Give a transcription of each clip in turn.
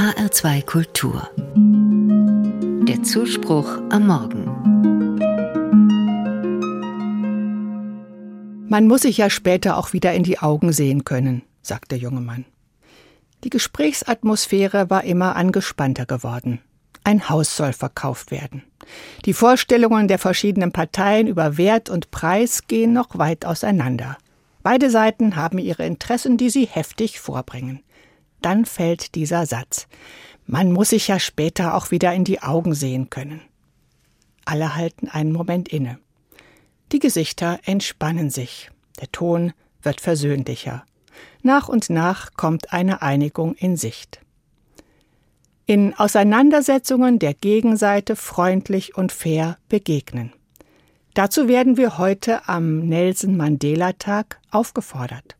HR2 Kultur. Der Zuspruch am Morgen. Man muss sich ja später auch wieder in die Augen sehen können, sagt der junge Mann. Die Gesprächsatmosphäre war immer angespannter geworden. Ein Haus soll verkauft werden. Die Vorstellungen der verschiedenen Parteien über Wert und Preis gehen noch weit auseinander. Beide Seiten haben ihre Interessen, die sie heftig vorbringen. Dann fällt dieser Satz. Man muss sich ja später auch wieder in die Augen sehen können. Alle halten einen Moment inne. Die Gesichter entspannen sich. Der Ton wird versöhnlicher. Nach und nach kommt eine Einigung in Sicht. In Auseinandersetzungen der Gegenseite freundlich und fair begegnen. Dazu werden wir heute am Nelson Mandela Tag aufgefordert.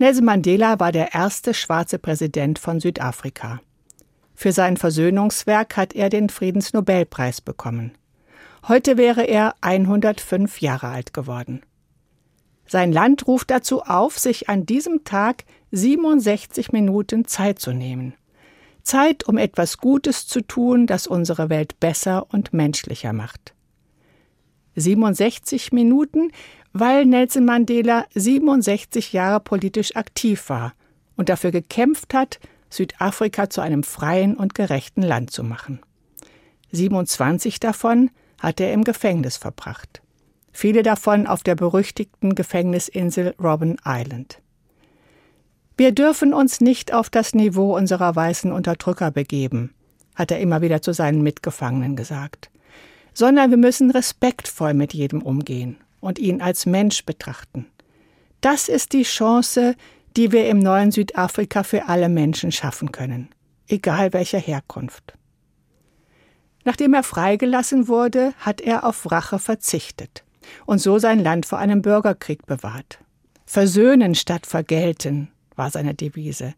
Nelson Mandela war der erste schwarze Präsident von Südafrika. Für sein Versöhnungswerk hat er den Friedensnobelpreis bekommen. Heute wäre er 105 Jahre alt geworden. Sein Land ruft dazu auf, sich an diesem Tag 67 Minuten Zeit zu nehmen. Zeit, um etwas Gutes zu tun, das unsere Welt besser und menschlicher macht. 67 Minuten, weil Nelson Mandela 67 Jahre politisch aktiv war und dafür gekämpft hat, Südafrika zu einem freien und gerechten Land zu machen. 27 davon hat er im Gefängnis verbracht. Viele davon auf der berüchtigten Gefängnisinsel Robben Island. Wir dürfen uns nicht auf das Niveau unserer weißen Unterdrücker begeben, hat er immer wieder zu seinen Mitgefangenen gesagt sondern wir müssen respektvoll mit jedem umgehen und ihn als Mensch betrachten. Das ist die Chance, die wir im neuen Südafrika für alle Menschen schaffen können, egal welcher Herkunft. Nachdem er freigelassen wurde, hat er auf Rache verzichtet und so sein Land vor einem Bürgerkrieg bewahrt. Versöhnen statt vergelten war seine Devise.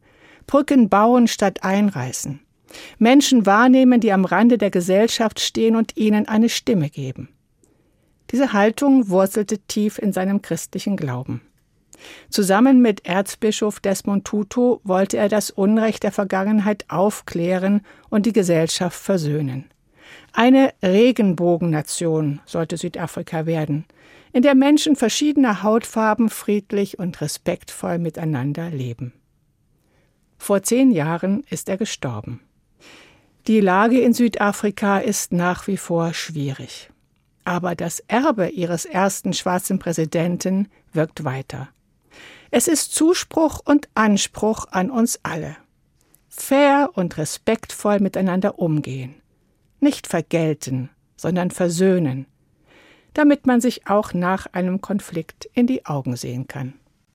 Brücken bauen statt einreißen. Menschen wahrnehmen, die am Rande der Gesellschaft stehen und ihnen eine Stimme geben. Diese Haltung wurzelte tief in seinem christlichen Glauben. Zusammen mit Erzbischof Desmond Tutu wollte er das Unrecht der Vergangenheit aufklären und die Gesellschaft versöhnen. Eine Regenbogennation sollte Südafrika werden, in der Menschen verschiedener Hautfarben friedlich und respektvoll miteinander leben. Vor zehn Jahren ist er gestorben. Die Lage in Südafrika ist nach wie vor schwierig. Aber das Erbe ihres ersten schwarzen Präsidenten wirkt weiter. Es ist Zuspruch und Anspruch an uns alle. Fair und respektvoll miteinander umgehen. Nicht vergelten, sondern versöhnen, damit man sich auch nach einem Konflikt in die Augen sehen kann.